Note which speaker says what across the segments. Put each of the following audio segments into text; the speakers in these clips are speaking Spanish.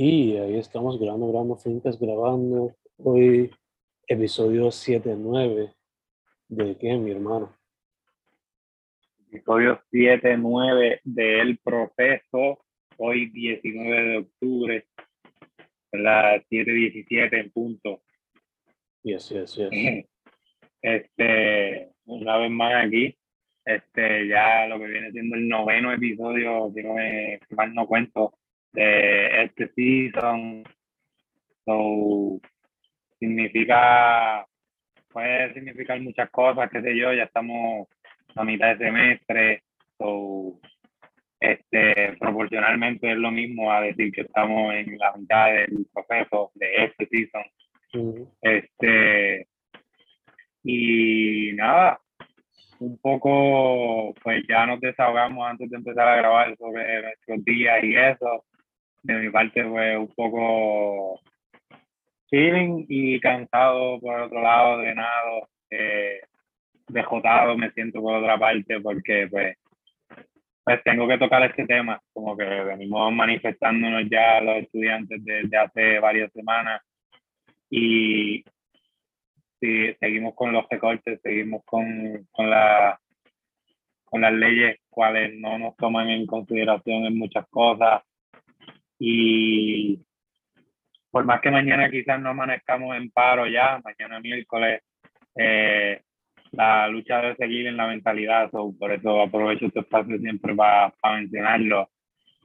Speaker 1: Y ahí estamos grabando, grabando, Fincas grabando. Hoy, episodio 7-9 de qué, mi hermano.
Speaker 2: Episodio 7-9 del proceso. Hoy, 19 de octubre, las 7-17 en punto.
Speaker 1: Yes, yes, yes.
Speaker 2: Este, una vez más aquí, este, ya lo que viene siendo el noveno episodio, quiero que mal no cuento, de este season. So, significa, puede significar muchas cosas, qué sé yo, ya estamos a mitad de semestre. So, este, proporcionalmente es lo mismo a decir que estamos en la mitad del proceso de este season. Este, y nada, un poco, pues ya nos desahogamos antes de empezar a grabar sobre nuestros días y eso. De mi parte fue un poco feeling y cansado por otro lado, drenado, eh, dejotado me siento por otra parte porque pues, pues tengo que tocar este tema, como que venimos manifestándonos ya los estudiantes desde hace varias semanas y si seguimos con los recortes, seguimos con, con, la, con las leyes cuales no nos toman en consideración en muchas cosas. Y por más que mañana quizás no amanezcamos en paro ya, mañana miércoles, eh, la lucha debe seguir en la mentalidad, por eso aprovecho este espacio siempre para, para mencionarlo.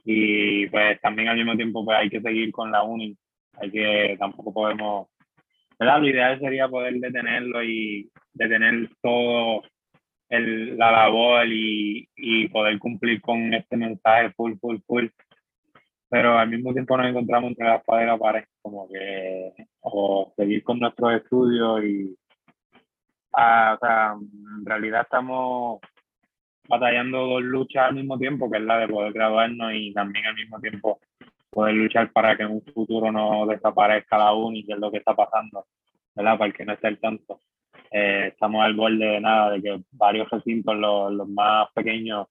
Speaker 2: Y pues también al mismo tiempo pues hay que seguir con la uni, hay que, tampoco podemos lo ideal sería poder detenerlo y detener todo el, la labor y, y, poder cumplir con este mensaje full, full, full. Pero al mismo tiempo nos encontramos entre las espada y la pared, como que o seguir con nuestros estudios y ah, o sea, en realidad estamos batallando dos luchas al mismo tiempo, que es la de poder graduarnos y también al mismo tiempo poder luchar para que en un futuro no desaparezca la uni, que es lo que está pasando, ¿verdad? Para el que no esté al tanto. Eh, estamos al borde de nada, de que varios recintos, los más pequeños,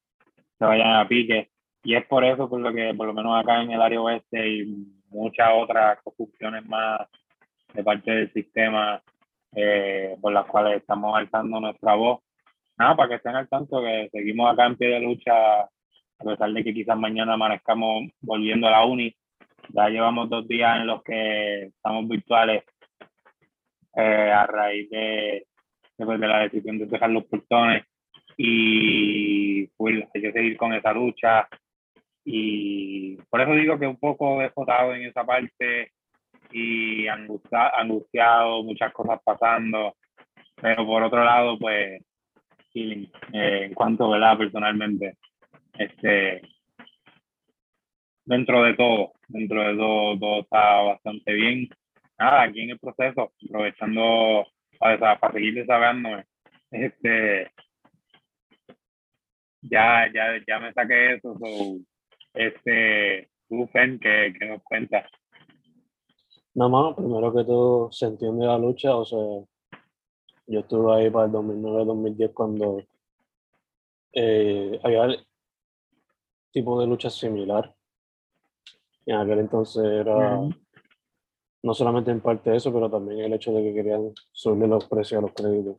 Speaker 2: se vayan a pique. Y es por eso por lo que, por lo menos acá en el área oeste y muchas otras construcciones más de parte del sistema eh, por las cuales estamos alzando nuestra voz. Nada, para que estén al tanto que seguimos acá en pie de lucha a pesar de que quizás mañana amanezcamos volviendo a la uni, ya llevamos dos días en los que estamos virtuales eh, a raíz de, después de la decisión de dejar los portones. Y pues hay que seguir con esa lucha y por eso digo que un poco desfotado en esa parte y angustiado, muchas cosas pasando, pero por otro lado pues eh, en cuanto, ¿verdad? Personalmente, este, dentro de todo, dentro de todo, todo está bastante bien. Nada, aquí en el proceso, aprovechando para, para seguir desahogándome, este, ya, ya, ya me saqué eso, este, tú, Fen, que, que nos cuentas.
Speaker 1: Nada más, primero que todo, se entiende la lucha, o sea, yo estuve ahí para el 2009-2010 cuando eh, había tipo de lucha similar. En aquel entonces era no solamente en parte eso, pero también el hecho de que querían subir los precios a los créditos.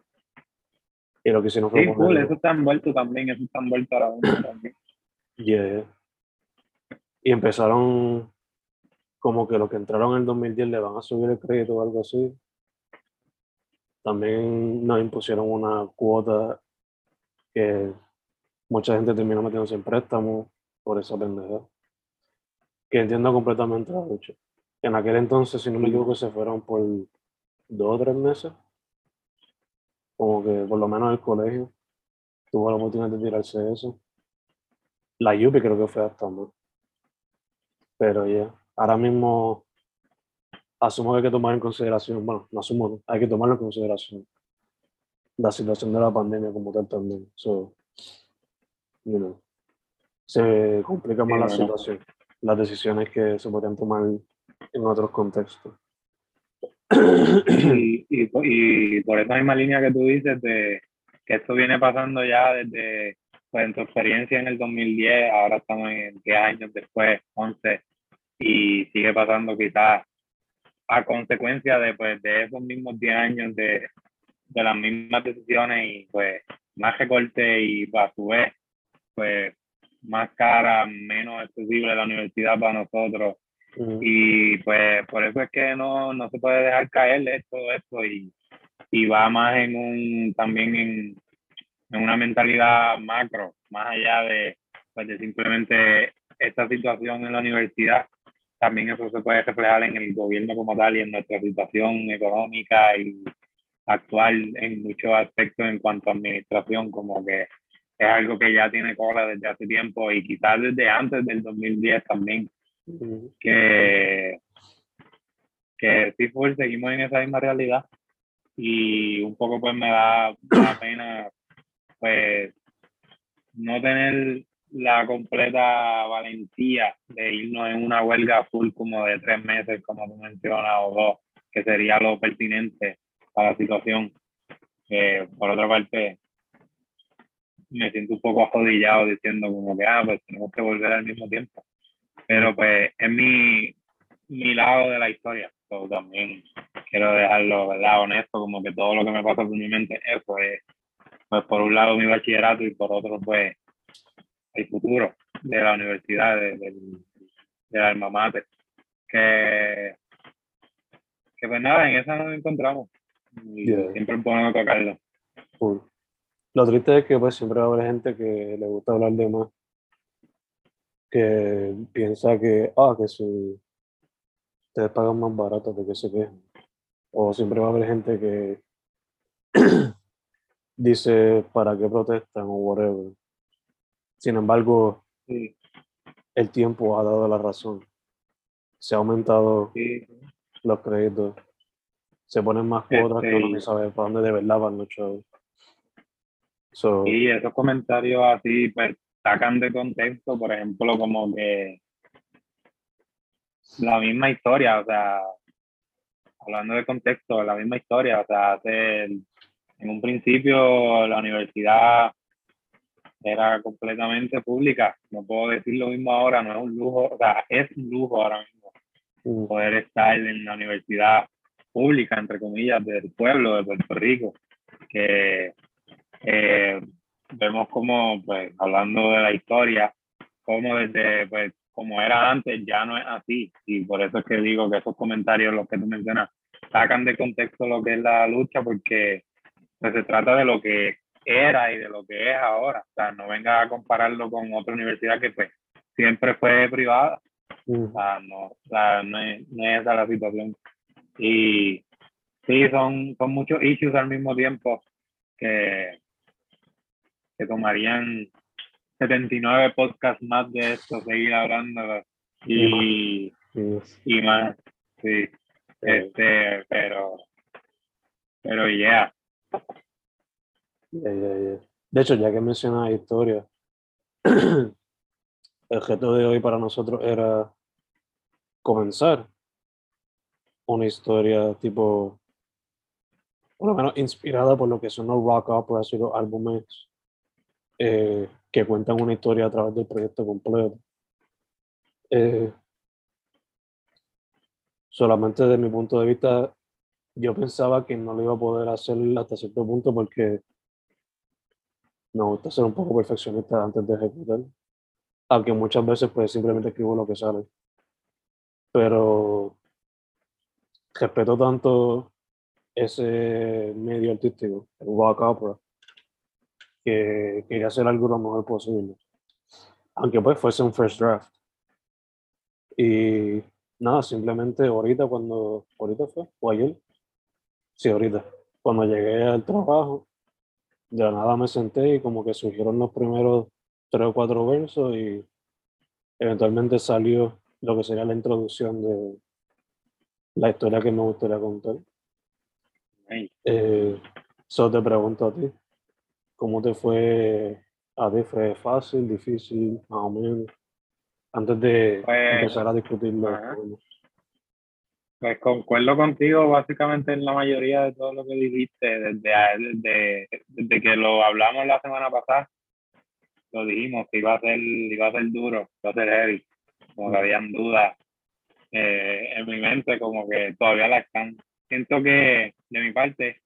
Speaker 1: Y lo que hicieron
Speaker 2: fue. Sí, cool, eso está envuelto también, eso está envuelto ahora también.
Speaker 1: Yeah. Y empezaron como que los que entraron en el 2010 le van a subir el crédito o algo así. También nos impusieron una cuota que mucha gente terminó metiéndose en préstamo por esa pendeja. Que entiendo completamente la lucha. En aquel entonces, si no me equivoco, se fueron por dos o tres meses. Como que por lo menos el colegio tuvo la oportunidad de tirarse eso. La Yupi creo que fue hasta más. Pero ya, ahora mismo asumo que hay que tomar en consideración, bueno, no asumo, hay que tomar en consideración la situación de la pandemia como tal también. So, you know, se complica más la situación, las decisiones que se podrían tomar en otros contextos.
Speaker 2: Y, y, por esa misma línea que tú dices de que esto viene pasando ya desde pues, en tu experiencia en el 2010, ahora estamos en 10 años después, 11, y sigue pasando quizás a consecuencia de, pues, de esos mismos 10 años de, de las mismas decisiones y pues más recorte y pues, a su vez pues más cara, menos accesible la universidad para nosotros. Y pues por eso es que no, no se puede dejar caer esto, esto y, y va más en un, también en, en una mentalidad macro, más allá de, pues, de simplemente esta situación en la universidad, también eso se puede reflejar en el gobierno como tal y en nuestra situación económica y actual en muchos aspectos en cuanto a administración, como que es algo que ya tiene cola desde hace tiempo y quizás desde antes del 2010 también, que, que sí, pues seguimos en esa misma realidad y un poco pues me da, me da pena pues no tener la completa valentía de irnos en una huelga full como de tres meses, como tú mencionas, o dos, que sería lo pertinente para la situación. por otra parte, me siento un poco ajodillado diciendo como que, ah, pues tenemos que volver al mismo tiempo. Pero pues es mi, mi lado de la historia. También quiero dejarlo, ¿verdad? Honesto, como que todo lo que me pasa por mi mente, eso es, pues por un lado mi bachillerato y por otro, pues el futuro de la universidad, de, de, de la alma mater. Que, que pues nada, en esa nos encontramos. Y siempre podemos tocarlo.
Speaker 1: Lo triste es que pues siempre va a haber gente que le gusta hablar de más, que piensa que, ah, que si ustedes pagan más barato de que se quejan. O siempre va a haber gente que dice para qué protestan o whatever. Sin embargo, el tiempo ha dado la razón. Se ha aumentado los créditos. Se ponen más cuotas que uno este sabe para dónde de verdad van los chavos.
Speaker 2: y esos comentarios así, pues, sacan de contexto, por ejemplo, como que la misma historia, o sea, hablando de contexto, la misma historia, o sea, hace, en un principio la universidad era completamente pública. No puedo decir lo mismo ahora, no es un lujo, o sea, es un lujo ahora mismo mm. poder estar en la universidad pública, entre comillas, del pueblo de Puerto Rico, que eh, vemos como, pues, hablando de la historia, como desde, pues, como era antes, ya no es así. Y por eso es que digo que esos comentarios, los que tú mencionas, sacan de contexto lo que es la lucha, porque se trata de lo que era y de lo que es ahora. O sea, no venga a compararlo con otra universidad que pues siempre fue privada. O sea, no, o sea, no, es, no es esa la situación. Y sí, son, son muchos issues al mismo tiempo que, que tomarían 79 podcasts más de esto, seguir hablando y, y más, sí. Este, pero, pero ya.
Speaker 1: De hecho, ya que mencionas historia, el objeto de hoy para nosotros era comenzar una historia tipo, por lo menos inspirada por lo que son los rock operas y los álbumes eh, que cuentan una historia a través del proyecto completo. Eh, solamente desde mi punto de vista, yo pensaba que no lo iba a poder hacer hasta cierto punto porque me gusta ser un poco perfeccionista antes de ejecutar, aunque muchas veces pues simplemente escribo lo que sale. Pero respeto tanto ese medio artístico, el rock opera, que quería hacer algo lo mejor posible. Aunque pues fuese un first draft. Y nada, simplemente ahorita cuando, ahorita fue, o ayer, sí, ahorita, cuando llegué al trabajo, de nada me senté y como que surgieron los primeros tres o cuatro versos y eventualmente salió lo que sería la introducción de la historia que me gustaría contar. Eh, solo te pregunto a ti, ¿cómo te fue a ti? ¿Fue fácil, difícil, más o menos? Antes de pues, empezar a discutirlo.
Speaker 2: Pues concuerdo contigo básicamente en la mayoría de todo lo que dijiste, desde, desde, que lo hablamos la semana pasada, lo dijimos que iba a ser, iba a ser duro, iba a ser heavy, como que habían dudas eh, en mi mente como que todavía la están. Siento que de mi parte,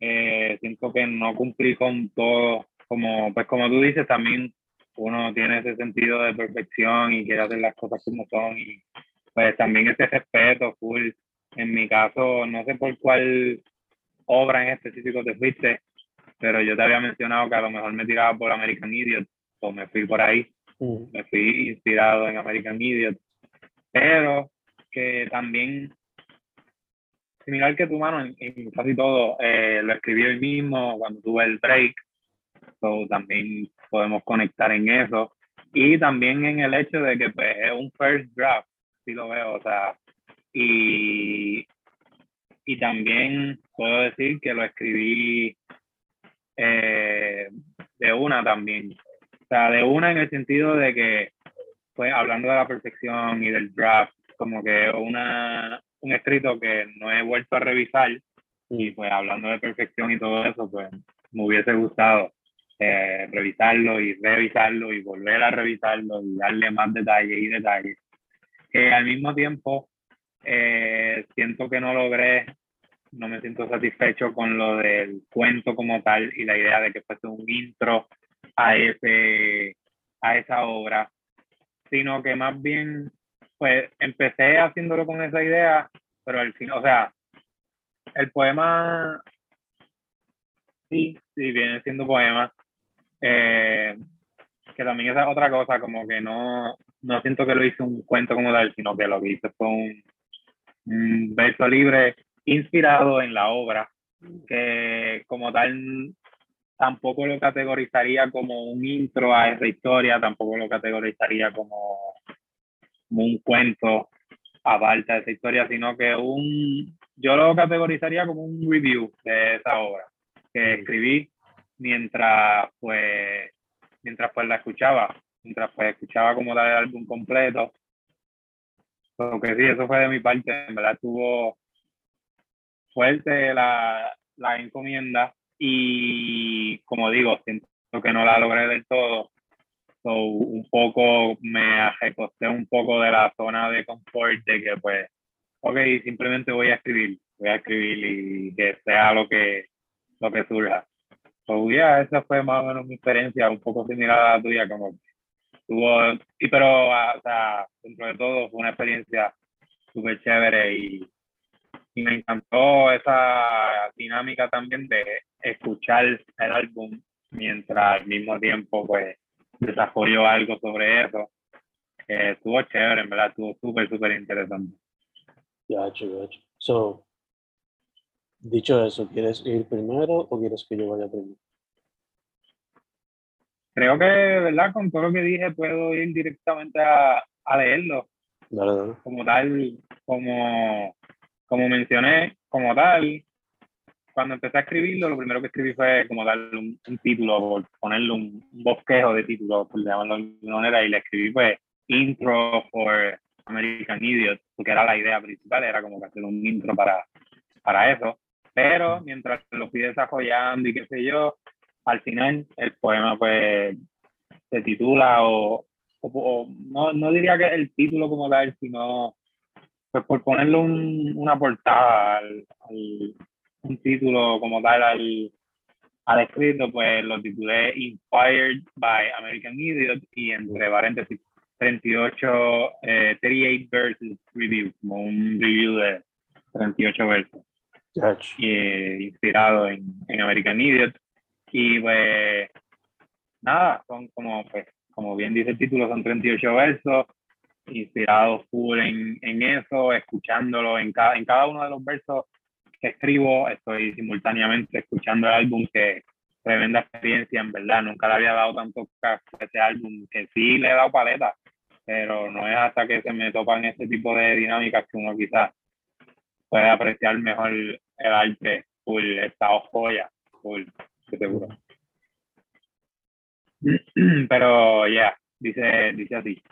Speaker 2: eh, siento que no cumplí con todo, como, pues como tú dices, también uno tiene ese sentido de perfección y quiere hacer las cosas como son y pues también ese respeto full. En mi caso, no sé por cuál obra en específico te fuiste, pero yo te había mencionado que a lo mejor me tiraba por American Idiot o me fui por ahí,
Speaker 1: Mm.
Speaker 2: me fui inspirado en American Idiot, pero que también, similar que tu mano, en, en casi todo, eh, lo escribí hoy mismo cuando tuve el break, so, también podemos conectar en eso, y también en el hecho de que pues, es un first draft, si lo veo, o sea, y, y también puedo decir que lo escribí eh, de una también. O sea, de una en el sentido de que, pues hablando de la perfección y del draft, como que una, un escrito que no he vuelto a revisar y pues hablando de perfección y todo eso, pues me hubiese gustado eh, revisarlo y revisarlo y volver a revisarlo y darle más detalles y detalles. Que al mismo tiempo eh, siento que no logré no me siento satisfecho con lo del cuento como tal y la idea de que fuese un intro a ese a esa obra sino que más bien pues empecé haciéndolo con esa idea pero al fin o sea el poema sí sí viene siendo poema eh, que también es otra cosa como que no no siento que lo hice un cuento como tal sino que lo que hice fue un, un verso libre inspirado en la obra, que como tal tampoco lo categorizaría como un intro a esa historia, tampoco lo categorizaría como, como un cuento aparte de esa historia, sino que un, yo lo categorizaría como un review de esa obra que escribí mientras pues, mientras pues la escuchaba, mientras pues escuchaba como tal el álbum completo. Porque sí, eso fue de mi parte, en verdad tuvo fuerte la, la encomienda y como digo, siento que no la logré del todo. So, un poco me recosté un poco de la zona de confort de que pues, ok, simplemente voy a escribir, voy a escribir y que sea lo que, lo que surja. So, yeah, esa fue más o menos mi experiencia, un poco similar a la tuya, como tuvo, y pero, o sea, dentro de todo fue una experiencia súper chévere y y me encantó esa dinámica también de escuchar el álbum mientras al mismo tiempo pues desarrolló algo sobre eso. que estuvo chévere, en verdad, estuvo súper, súper interesante.
Speaker 1: Gacho, gacho. So, dicho eso, ¿quieres ir primero o quieres que yo vaya primero?
Speaker 2: Creo que, ¿verdad? Con todo lo que dije, puedo ir directamente a, a leerlo. Como tal, como, como mencioné, como tal, cuando empecé a escribirlo, lo primero que escribí fue como darle un, un título, por ponerle un, un bosquejo de título, por llamarlo de alguna manera, y le escribí pues intro for American Idiot, porque era la idea principal, era como que hacer un intro para, para eso. Pero mientras lo fui desarrollando y qué sé yo, al final el poema pues se titula o, o, o no, no diría que el título como tal, sino pues por ponerle un, una portada al, al, un título como tal al, al escrito, pues lo titulé Inspired by American Idiot y entre paréntesis 38, eh, 38 verses review, como un review de 38 versos, eh, inspirado en, en American Idiot. Y pues nada, son como, pues, como bien dice el título, son 38 versos, inspirados full en, en eso, escuchándolo. En cada, en cada uno de los versos que escribo, estoy simultáneamente escuchando el álbum que tremenda experiencia, en verdad, nunca le había dado tanto a ese álbum, que sí le he dado paleta, pero no es hasta que se me topan este tipo de dinámicas que uno quizás puede apreciar mejor el arte, full, esta joya, full, Pero ya, yeah, dice, dice así.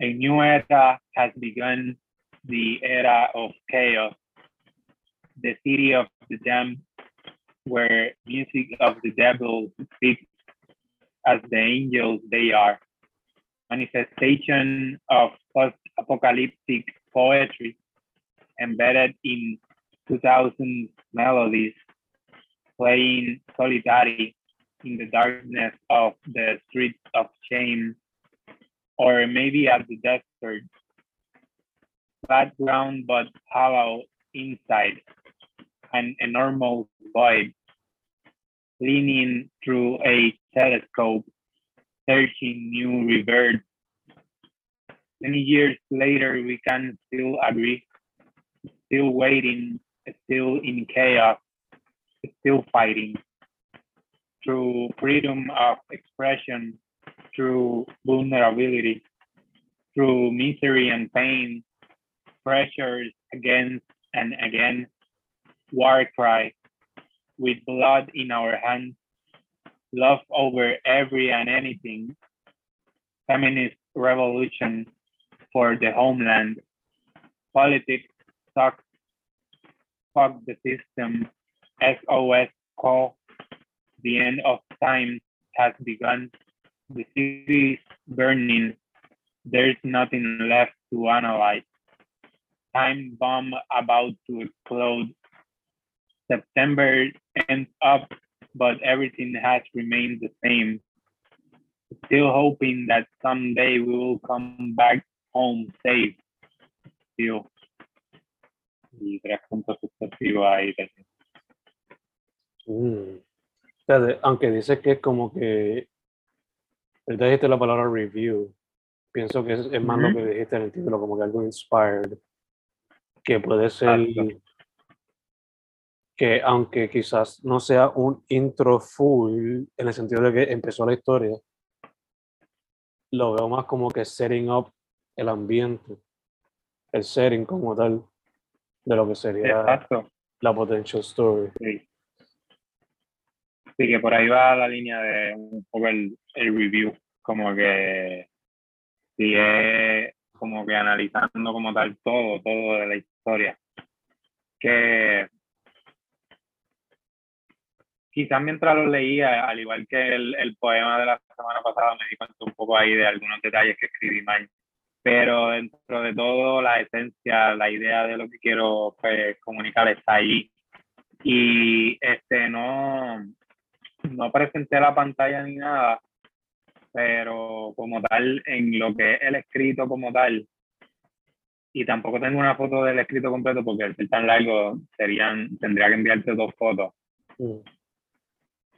Speaker 2: A new era has begun, the era of chaos, the city of the damned, where music of the devil speaks as the angels they are, manifestation of post-apocalyptic poetry embedded in 2000 melodies, playing solitary in the darkness of the streets of shame, or maybe at the desert, background but hollow inside, an enormous void, leaning through a telescope, searching new reverb. Many years later, we can still agree, still waiting, still in chaos, still fighting through freedom of expression, through vulnerability, through misery and pain, pressures against and again, war cry, with blood in our hands, love over every and anything, feminist revolution for the homeland, politics sucks, fuck the system, SOS call, the end of time has begun, the city is burning, there's nothing left to analyze. Time bomb about to explode. September ends up, but everything has remained the same. Still hoping that someday we will come back home safe. Still. Y tres puntos sucesivos ahí.
Speaker 1: Mm. Fíjate, aunque dices que es como que, ahorita dijiste la palabra review, pienso que es, es más lo que dijiste en el título, como que algo inspired, que puede ser
Speaker 2: Exacto.
Speaker 1: que aunque quizás no sea un intro full, en el sentido de que empezó la historia, lo veo más como que setting up el ambiente, el setting como tal, de lo que sería
Speaker 2: Exacto.
Speaker 1: la potential story.
Speaker 2: Sí. Sí, que por ahí va la línea de un poco el, el review, como que sigue como que analizando como tal todo, todo de la historia. Que quizás mientras lo leía, al igual que el, el poema de la semana pasada, me di cuenta un poco ahí de algunos detalles que escribí mal. Pero dentro de todo, la esencia, la idea de lo que quiero pues, comunicar está ahí. Y este no, no presenté la pantalla ni nada, pero como tal, en lo que es el escrito como tal, y tampoco tengo una foto del escrito completo porque al ser tan largo serían, tendría que enviarte dos fotos.
Speaker 1: Mm,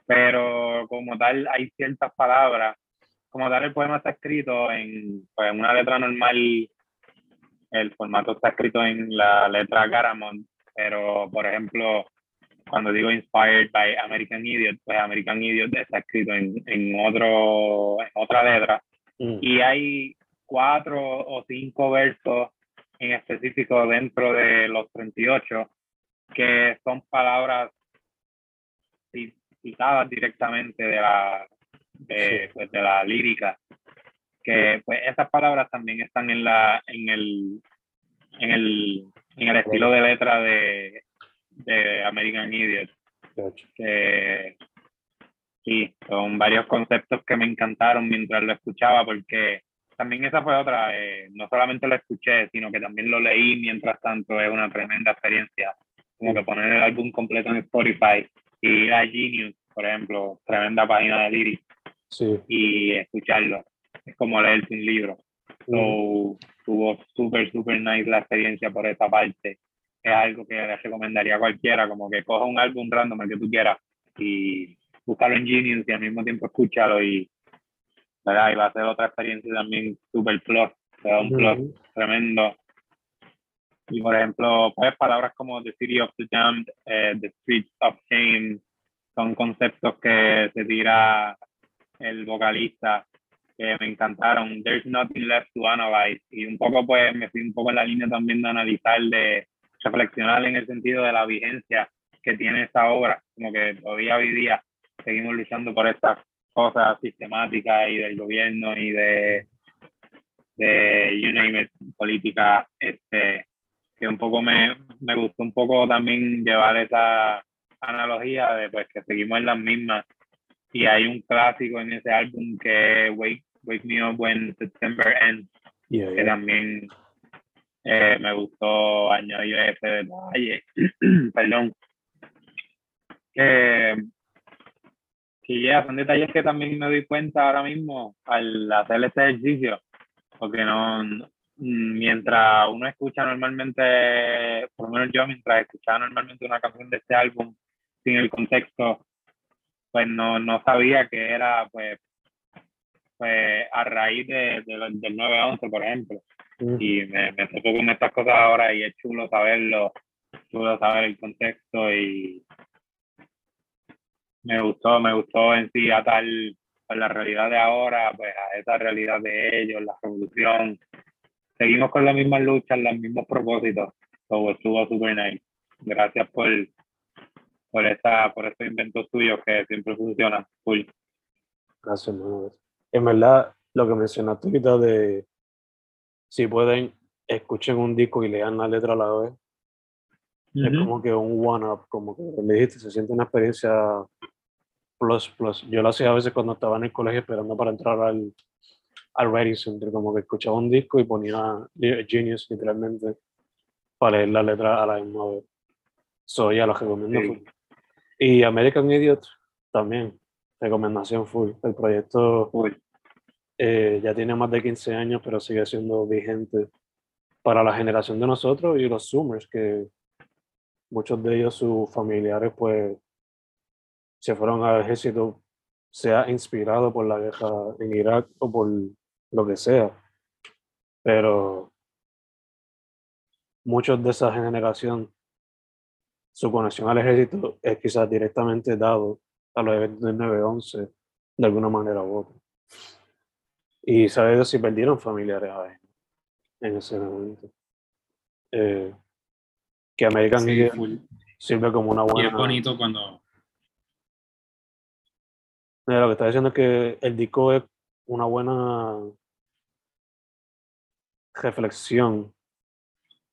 Speaker 2: Pero como tal, hay ciertas palabras. Como tal, el poema está escrito en, pues, una letra normal. El formato está escrito en la letra Garamond, pero por ejemplo, cuando digo inspired by American Idiot, pues American Idiot está escrito en, en, otro, en otra letra.
Speaker 1: mm,
Speaker 2: Y hay cuatro o cinco versos en específico dentro de los 38 que son palabras ci- citadas directamente de la, de,
Speaker 1: Sí.
Speaker 2: pues, de la lírica. Que pues esas palabras también están en la en el en el, en el estilo de letra de, de American Idiot que sí, son varios conceptos que me encantaron mientras lo escuchaba, porque también esa fue otra, eh, no solamente lo escuché, sino que también lo leí mientras tanto, es una tremenda experiencia, como que poner el álbum completo en Spotify y ir a Genius, por ejemplo, tremenda página de lyrics,
Speaker 1: Sí.
Speaker 2: y escucharlo, es como leerse un libro.
Speaker 1: mm,
Speaker 2: So, tuvo súper, súper nice la experiencia por esa parte. Es algo que le recomendaría a cualquiera, como que coja un álbum random el que tú quieras y búscalo en Genius y al mismo tiempo escúchalo y, ¿verdad? y va a ser otra experiencia también súper plus, te da un plus tremendo. Y por ejemplo, pues palabras como The City of the Damned, eh, The Streets of Shame, son conceptos que se tira el vocalista que me encantaron. There's nothing left to analyze. Y un poco, pues, me fui un poco en la línea también de analizar, de reflexionar en el sentido de la vigencia que tiene esta obra. Como que todavía hoy día seguimos luchando por estas cosas sistemáticas y del gobierno y de, de you name it, política, este, que un poco me, me gustó un poco también llevar esa analogía de pues que seguimos en las mismas y hay un clásico en ese álbum que Wake, Wake Me Up When September Ends que también eh, me gustó añadir ese detalle. Perdón. que ya son detalles que también me doy cuenta ahora mismo al hacer este ejercicio, porque no, mientras uno escucha normalmente, por lo menos yo, mientras escuchaba normalmente una canción de este álbum sin el contexto, pues no, no sabía que era pues, pues a raíz de, del 9-11, por ejemplo. Y me, me tocó con estas cosas ahora y es chulo saberlo, chulo saber el contexto y me gustó, me gustó en sí a tal, a la realidad de ahora, pues a esa realidad de ellos, la revolución, seguimos con las mismas luchas, los mismos propósitos. Todo estuvo súper nice. Gracias por, por, esa, por estos inventos tuyos que siempre funcionan. Cool.
Speaker 1: Gracias, En verdad, lo que mencionaste ahorita de si pueden, escuchen un disco y lean la letra a la vez. Es como que un one-up, como que le dijiste, se siente una experiencia plus, plus. Yo lo hacía a veces cuando estaba en el colegio esperando para entrar al, al Writing Center, como que escuchaba un disco y ponía Genius literalmente para leer la letra a la misma vez. So, ya lo recomiendo. Y American Idiot también, recomendación full. El proyecto eh, ya tiene más de 15 años, pero sigue siendo vigente para la generación de nosotros y los Zoomers, que muchos de ellos, sus familiares, pues se fueron al ejército, sea inspirado por la guerra en Irak o por lo que sea. Pero muchos de esa generación, su conexión al ejército es quizás directamente dado a los eventos del 9-11 de alguna manera u otra. Y sabes si perdieron familiares ahí en ese momento. Eh, que American sirve como una buena.
Speaker 3: Y es bonito cuando.
Speaker 1: lo que está diciendo es que el disco es una buena reflexión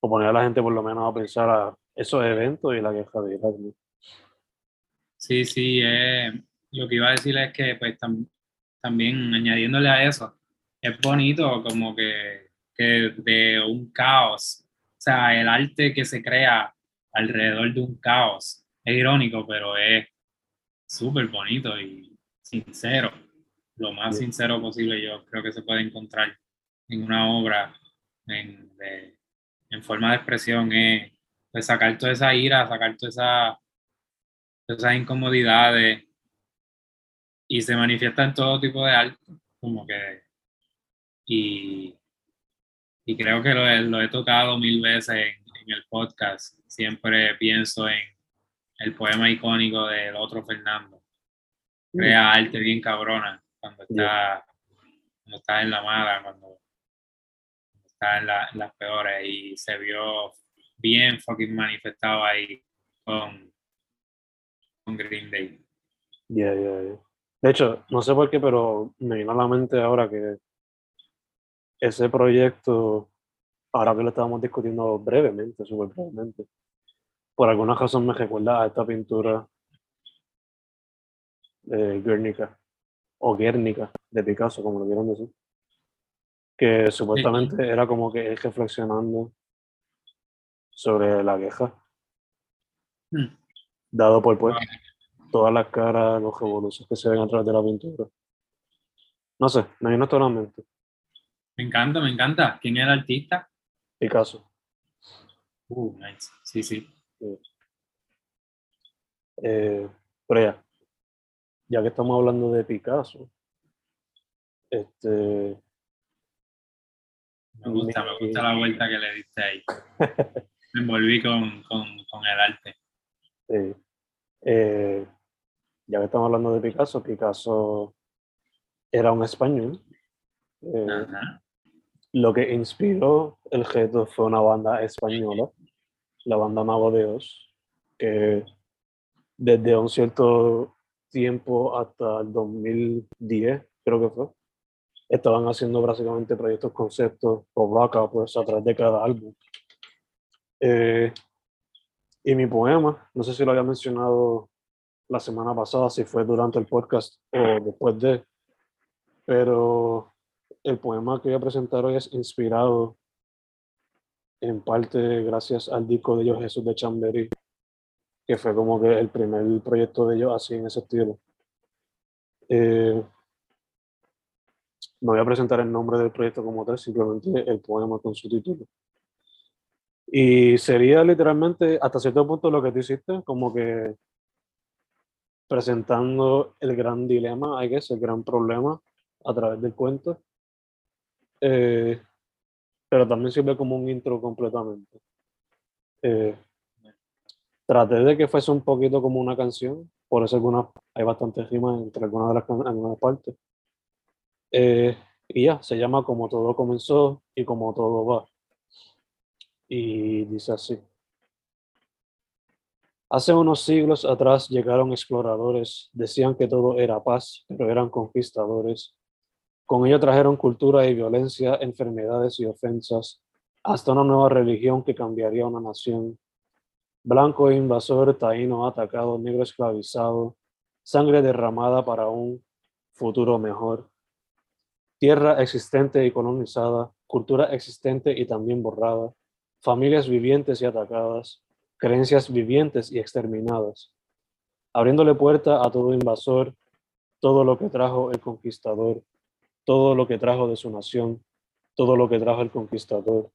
Speaker 1: o poner a la gente por lo menos a pensar a esos eventos y la guerra de Irak.
Speaker 3: Sí, sí, eh, lo que iba a decir es que pues también añadiéndole a eso, es bonito como que, que de un caos, o sea, el arte que se crea alrededor de un caos es irónico, pero es súper bonito y sincero, lo más sincero posible yo creo que se puede encontrar en una obra en, en forma de expresión es pues, sacar toda esa ira, sacar toda esa, todas esas incomodidades y se manifiesta en todo tipo de arte, como que, y, y creo que lo, lo, he tocado mil veces en, el podcast, siempre pienso en el poema icónico del otro Fernando, crea arte bien cabrona cuando está, cuando está en la mala, cuando en, las peores. Y se vio bien fucking manifestado ahí con, con Green Day.
Speaker 1: De hecho, no sé por qué, pero me vino a la mente ahora que ese proyecto, ahora que lo estábamos discutiendo brevemente, súper brevemente, por alguna razón me recuerda a esta pintura de Guernica, o Guernica, de Picasso, como lo quieran decir que supuestamente era como que reflexionando sobre la queja, hmm. dado por pues, todas las caras, los revoluciones que se ven a través de la pintura. No sé, me vino toda la mente.
Speaker 3: Me encanta, me encanta. ¿Quién era el artista?
Speaker 1: Picasso.
Speaker 3: Uh, nice. Sí, sí.
Speaker 1: Eh, pero ya, ya que estamos hablando de Picasso, este,
Speaker 3: me gusta, me gusta la vuelta que le diste ahí. Me envolví con, con, con el arte.
Speaker 1: Sí. Eh, ya que estamos hablando de Picasso, Picasso era un español. Eh, lo que inspiró el gesto fue una banda española, la banda Mago de Oz, que desde un cierto tiempo hasta el 2010, creo que fue, estaban haciendo básicamente proyectos conceptos o rock pues a través de cada álbum. Eh, y mi poema, no sé si lo había mencionado la semana pasada, si fue durante el podcast o después de, pero el poema que voy a presentar hoy es inspirado en parte gracias al disco de ellos Jesús de Chamberí, que fue como que el primer proyecto de ellos así en ese estilo. Eh, no voy a presentar el nombre del proyecto como tal, simplemente el poema con su título. Y sería literalmente, hasta cierto punto, lo que tú hiciste, como que presentando el gran dilema, hay que el gran problema a través del cuento. Eh, pero también sirve como un intro completamente. Eh, traté de que fuese un poquito como una canción, por eso algunas, hay bastantes rimas entre algunas de las algunas partes. Eh, y ya, se llama Como todo comenzó y como todo va. Y dice así. Hace unos siglos atrás llegaron exploradores, decían que todo era paz, pero eran conquistadores. Con ello trajeron cultura y violencia, enfermedades y ofensas, hasta una nueva religión que cambiaría una nación. Blanco invasor, taíno atacado, negro esclavizado, sangre derramada para un futuro mejor. Tierra existente y colonizada, cultura existente y también borrada, familias vivientes y atacadas, creencias vivientes y exterminadas, abriéndole puerta a todo invasor, todo lo que trajo el conquistador, todo lo que trajo de su nación, todo lo que trajo el conquistador.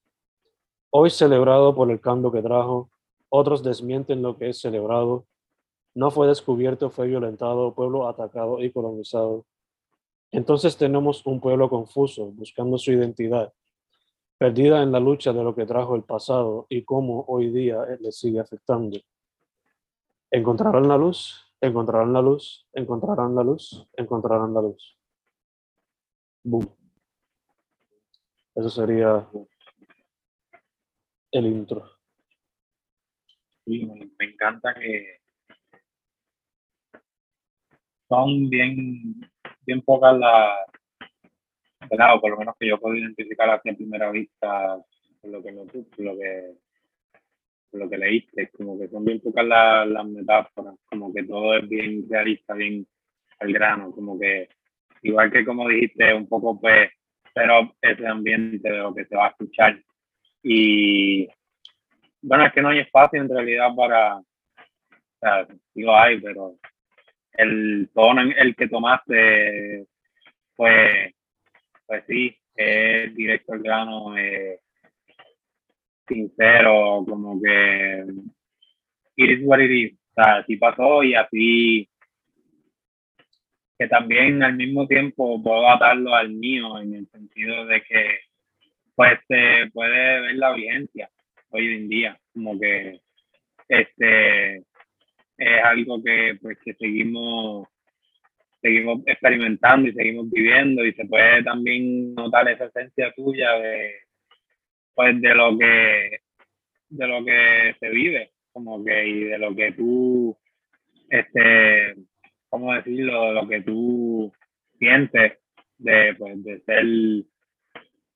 Speaker 1: Hoy celebrado por el cambio que trajo, otros desmienten lo que es celebrado. No fue descubierto, fue violentado, pueblo atacado y colonizado. Entonces tenemos un pueblo confuso, buscando su identidad, perdida en la lucha de lo que trajo el pasado y cómo hoy día le sigue afectando. Encontrarán la luz, encontrarán la luz, encontrarán la luz, encontrarán la luz. Boom. Eso sería el intro.
Speaker 2: Sí, me encanta que son bien bien pocas las, o por lo menos que yo puedo identificar así a primera vista, lo que, lo que, lo que leíste, como que son bien pocas las metáforas, como que todo es bien realista, bien al grano, como que igual que como dijiste, un poco pues, pero ese ambiente de lo que se va a escuchar. Y bueno, es que no hay espacio en realidad para, o sea, digo hay, pero el tono en el que tomaste, pues, pues sí, es directo al grano, eh, sincero, como que it is what it is. O sea, así pasó y así que también al mismo tiempo puedo atarlo al mío en el sentido de que pues se puede ver la audiencia hoy en día, como que este es algo que pues que seguimos seguimos experimentando y seguimos viviendo y se puede también notar esa esencia tuya de pues de lo que de lo que se vive como que y de lo que tú este cómo decirlo de lo que tú sientes de pues de ser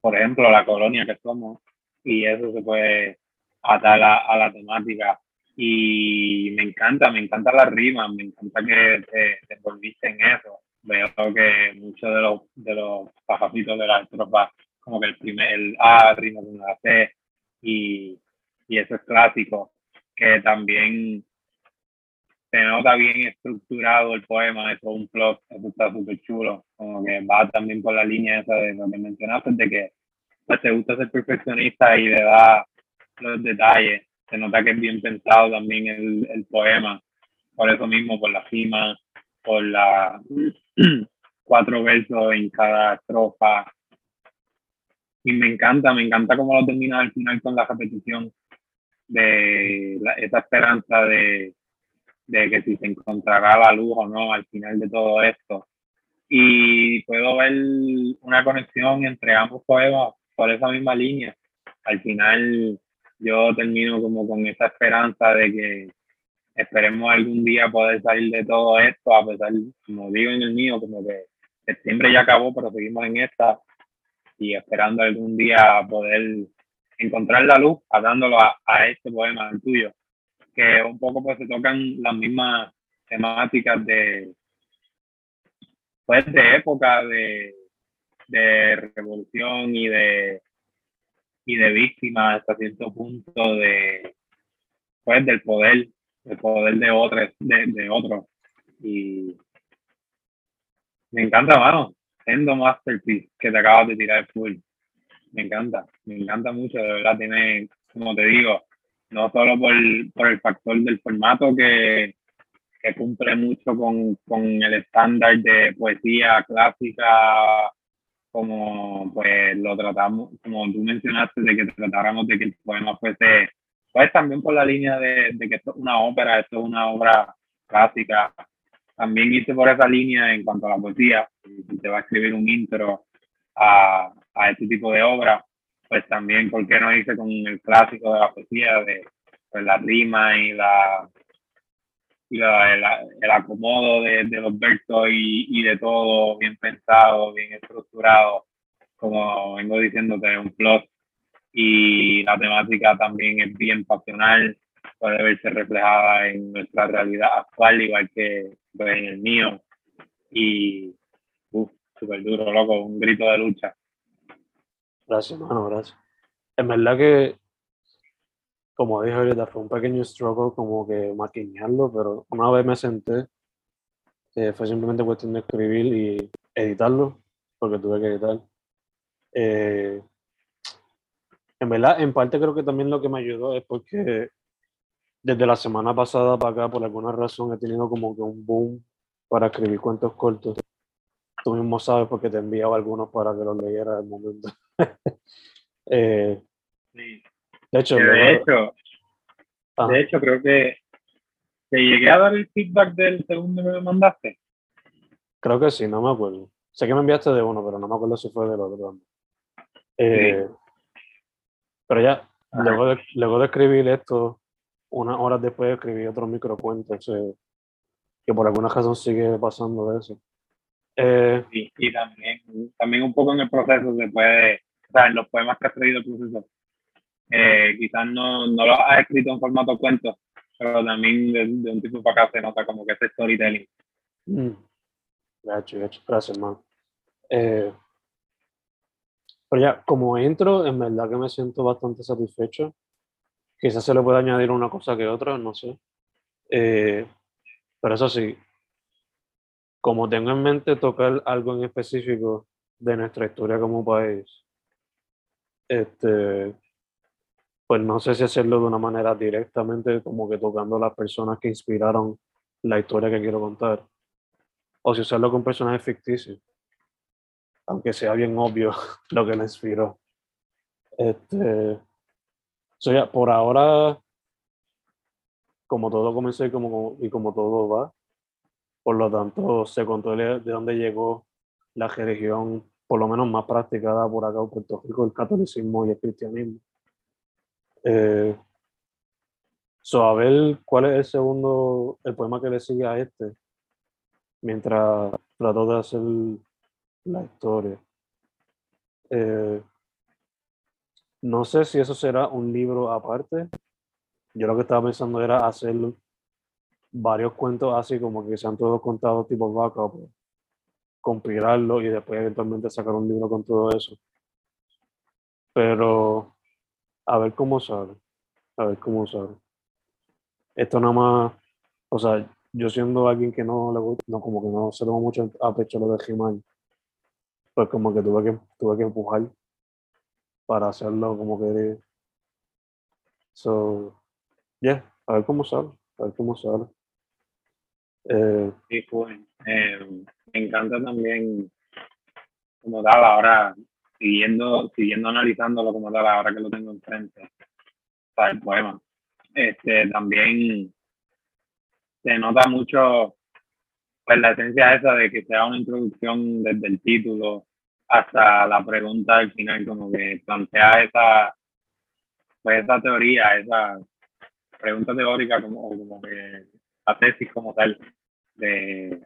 Speaker 2: por ejemplo la colonia que somos y eso se puede atar a, a la temática y me encanta, me encanta la rima, me encanta que te, te envolviste en eso. Veo que muchos de los, de los pajacitos de las tropas, como que el primer, el A rima con la C, y, y eso es clásico, que también se nota bien estructurado el poema, eso es un plot, eso está súper chulo, como que va también por la línea esa de lo que mencionaste, de que pues, te gusta ser perfeccionista y le da los detalles. Se nota que es bien pensado también el, el poema, por eso mismo, por la cima, por la cuatro versos en cada estrofa. Y me encanta, me encanta cómo lo termina al final con la repetición de esa esperanza de, de que si se encontrará la luz o no al final de todo esto. Y puedo ver una conexión entre ambos poemas por esa misma línea. Al final yo termino como con esa esperanza de que esperemos algún día poder salir de todo esto, a pesar, como digo en el mío, como que septiembre ya acabó, pero seguimos en esta y esperando algún día poder encontrar la luz, atándolo a, a este poema, el tuyo, que un poco pues se tocan las mismas temáticas de, pues de época, de, de revolución y de y de víctima hasta cierto punto de pues del poder el poder de otros de, de otros y me encanta mano. Endo Masterpiece que te acabas de tirar full. Me encanta me encanta mucho de verdad tiene como te digo no solo por, por el factor del formato que, que cumple mucho con, con el estándar de poesía clásica como pues lo tratamos, como tú mencionaste, de que tratáramos de que el poema fuese, pues también por la línea de, de que esto es una ópera, esto es una obra clásica. También hice por esa línea en cuanto a la poesía, si te va a escribir un intro a, a este tipo de obra, pues también, ¿por qué no hice con el clásico de la poesía, de pues, la rima y la el, acomodo de, los versos y, y, de todo bien pensado, bien estructurado, como vengo diciéndote, un plus. Y la temática también es bien pasional, puede verse reflejada en nuestra realidad actual, igual que pues, en el mío. Y, uff, súper duro, loco, un grito de lucha.
Speaker 1: Gracias, hermano, gracias. En verdad que como dije ahorita, fue un pequeño struggle como que maquinearlo, pero una vez me senté, eh, fue simplemente cuestión de escribir y editarlo, porque tuve que editar. Eh, en verdad, en parte creo que también lo que me ayudó es porque desde la semana pasada para acá, por alguna razón, he tenido como que un boom para escribir cuentos cortos. Tú mismo sabes porque te enviaba algunos para que los leyera al momento. eh,
Speaker 2: sí. De hecho, de, hecho, ah. de hecho, creo que te llegué a dar el feedback del segundo que me mandaste.
Speaker 1: Creo que sí, no me acuerdo. Sé que me enviaste de uno, pero no me acuerdo si fue del otro. Eh, pero ya, luego de, luego de, escribir esto, unas horas después escribí otro microcuento, eh, que por alguna razón sigue pasando eso.
Speaker 2: Eh, sí, y también, también un poco en el proceso se puede, o sea, en los poemas que has traído el proceso, eh, quizás no, no, lo has escrito en formato cuento, pero también de, un tipo para acá se nota como que es storytelling.
Speaker 1: Mm. Gracias, gracias, hermano. Eh, pero ya, como entro, en verdad que me siento bastante satisfecho. Quizás se le pueda añadir una cosa que otra, no sé. Eh, pero eso sí, como tengo en mente tocar algo en específico de nuestra historia como país, este, pues no sé si hacerlo de una manera directamente como que tocando a las personas que inspiraron la historia que quiero contar, o si hacerlo con personajes ficticios, aunque sea bien obvio lo que le inspiró. Este, so por ahora, como todo comenzó y como, y como todo va, por lo tanto se contó de dónde llegó la religión, por lo menos más practicada por acá en Puerto Rico, el catolicismo y el cristianismo. Eh, so, a ver cuál es el segundo, el poema que le sigue a este, mientras trato de hacer la historia. Eh, no sé si eso será un libro aparte. Yo lo que estaba pensando era hacer varios cuentos así como que sean todos contados tipo vaca, pues, compilarlo y después eventualmente sacar un libro con todo eso. Pero a ver cómo sale. A ver cómo sale. Esto nada más, o sea, yo siendo alguien que no le no como que no se lo mucho a pecho lo de Gimán, pues como que tuve que tuve que empujar para hacerlo como que so yeah, a ver cómo sale, a ver cómo sale.
Speaker 2: Eh, sí, pues, eh, me encanta también como tal ahora siguiendo, siguiendo analizándolo como tal, ahora que lo tengo enfrente, el poema, este, también se nota mucho pues, la esencia esa de que sea una introducción desde el título hasta la pregunta al final, como que plantea esa, pues, esa teoría, esa pregunta teórica, como, como que la tesis como tal de,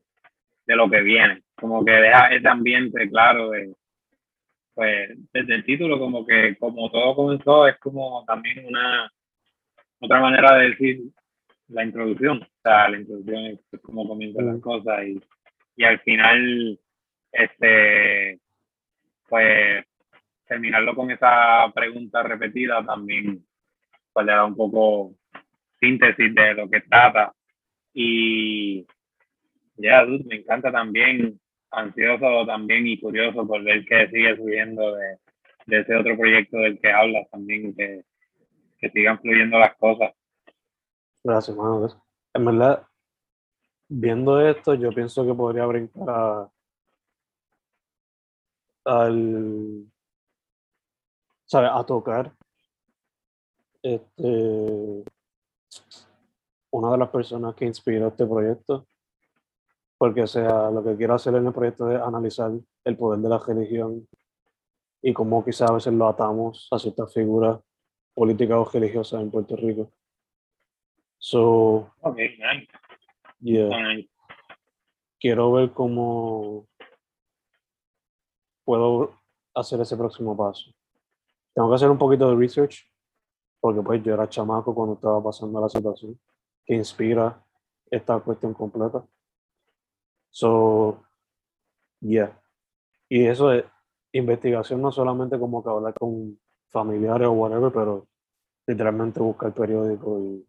Speaker 2: de lo que viene, como que deja ese ambiente claro de pues desde el título como que como todo comenzó es como también una otra manera de decir la introducción, o sea, la introducción es como comienzan las cosas y, y al final este pues terminarlo con esa pregunta repetida también pues le da un poco síntesis de lo que trata. Y ya, me encanta también, ansioso también y curioso por ver que sigue subiendo de, de ese otro proyecto del que hablas también, que, que sigan fluyendo las cosas.
Speaker 1: Gracias, mano. En verdad, viendo esto, yo pienso que podría brincar a, al, ¿sabes? A tocar este, una de las personas que inspiró este proyecto, porque sea, lo que quiero hacer en el proyecto es analizar el poder de la religión y cómo quizás a veces lo atamos a ciertas figuras políticas o religiosas en Puerto Rico. So,
Speaker 2: okay, nice.
Speaker 1: yeah. Quiero ver cómo puedo hacer ese próximo paso. Tengo que hacer un poquito de research, porque pues yo era chamaco cuando estaba pasando la situación, que inspira esta cuestión completa. So, yeah. Y eso es investigación, no solamente como que hablar con familiares o whatever, pero literalmente buscar el periódico y,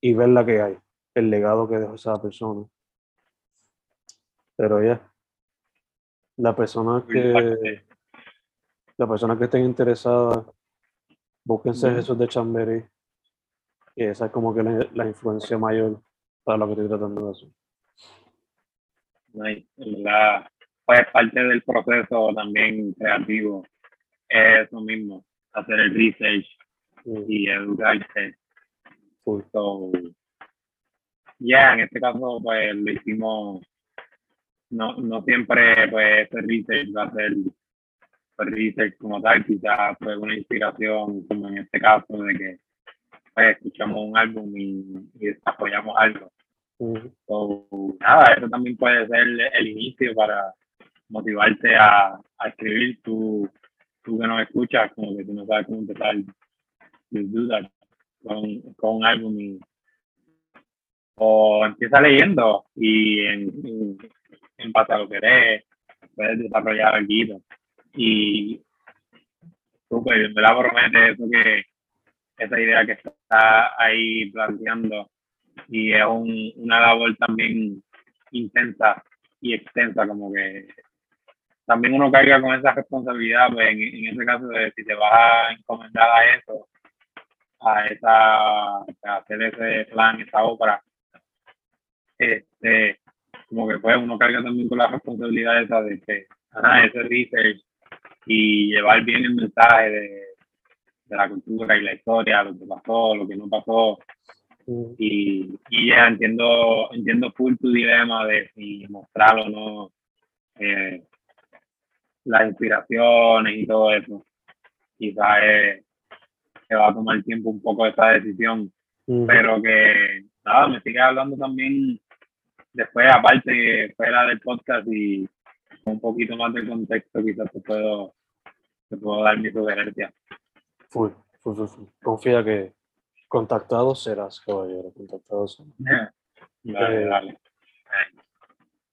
Speaker 1: y ver la que hay, el legado que dejó esa persona. Pero ya, la persona que la persona que estén interesada, búsquense Jesús de Chambery, y esa es como que la, influencia mayor para lo que estoy tratando de hacer.
Speaker 2: La, pues parte del proceso también creativo es eso mismo, hacer el research y educarse. Justo. Ya, en este caso, pues lo hicimos, no, no siempre, pues, ese research va a ser pues, research como tal, quizás fue una inspiración, como en este caso, de que pues, escuchamos un álbum y, y desarrollamos algo. nada, eso también puede ser el inicio para motivarte a, a escribir. Tú, tú que nos escuchas, como que tú no sabes cómo empezar, dudas con, con un álbum y, o empieza leyendo y en, en, en base a lo que lees puedes desarrollar algo y súper, me la promete eso que esa idea que está ahí planteando y es un, una labor también intensa y extensa, como que también uno caiga con esa responsabilidad, pues en, en ese caso de si te vas a encomendar a eso, a esa, a hacer ese plan, esa obra, este, como que pues uno carga también con la responsabilidad esa de que ese research y llevar bien el mensaje de, de, la cultura y la historia, lo que pasó, lo que no pasó. Mm. Y, y ya entiendo, entiendo full tu dilema de si mostrarlo o no, eh, las inspiraciones y todo eso. Quizás eh, que va a tomar tiempo un poco esa decisión, mm. pero que nada, me sigue hablando también después, aparte, fuera del podcast y un poquito más de contexto, quizás te puedo te puedo dar mi sugerencia.
Speaker 1: Full, full, full, Confía que contactado serás, caballero. Contactado serás.
Speaker 2: dale, eh, dale.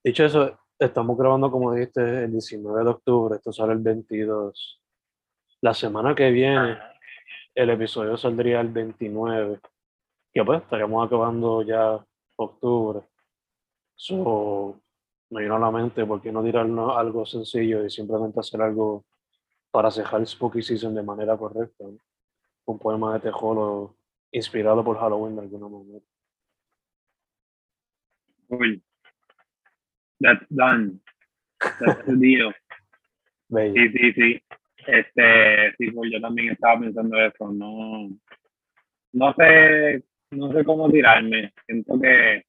Speaker 1: Dicho eso, estamos grabando, como dijiste, el 19 de octubre. Esto sale el 22. La semana que viene, el episodio saldría el 29. Que pues, estaríamos acabando ya octubre. So, me vino a la mente, ¿por qué no tirarnos algo sencillo y simplemente hacer algo para cerrar Spooky Season de manera correcta. Un poema de Tejolo inspirado por Halloween de alguna manera.
Speaker 2: Cool. That's done. That's the deal. Sí, sí, sí. Este, sí, pues yo también estaba pensando eso. No, no sé, no sé cómo tirarme. Siento que,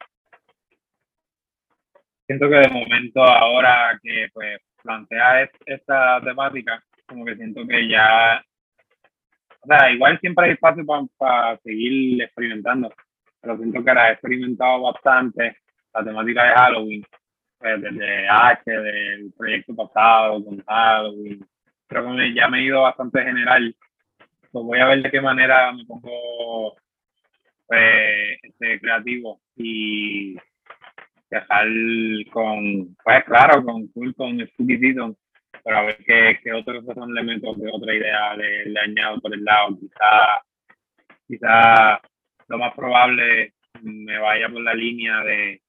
Speaker 2: siento que de momento ahora que pues plantea esta temática, como que siento que ya, o sea, igual siempre hay espacio para seguir experimentando, pero siento que ahora he experimentado bastante la temática de Halloween, pues desde H, del proyecto pasado con Halloween, creo que ya me he ido bastante general, pues voy a ver de qué manera me pongo pues, este, creativo y dejar con, pues claro, con, con Spooky Season pero a ver qué, qué otro elemento, qué otra idea le, le añado por el lado. Quizá, quizá lo más probable me vaya por la línea de,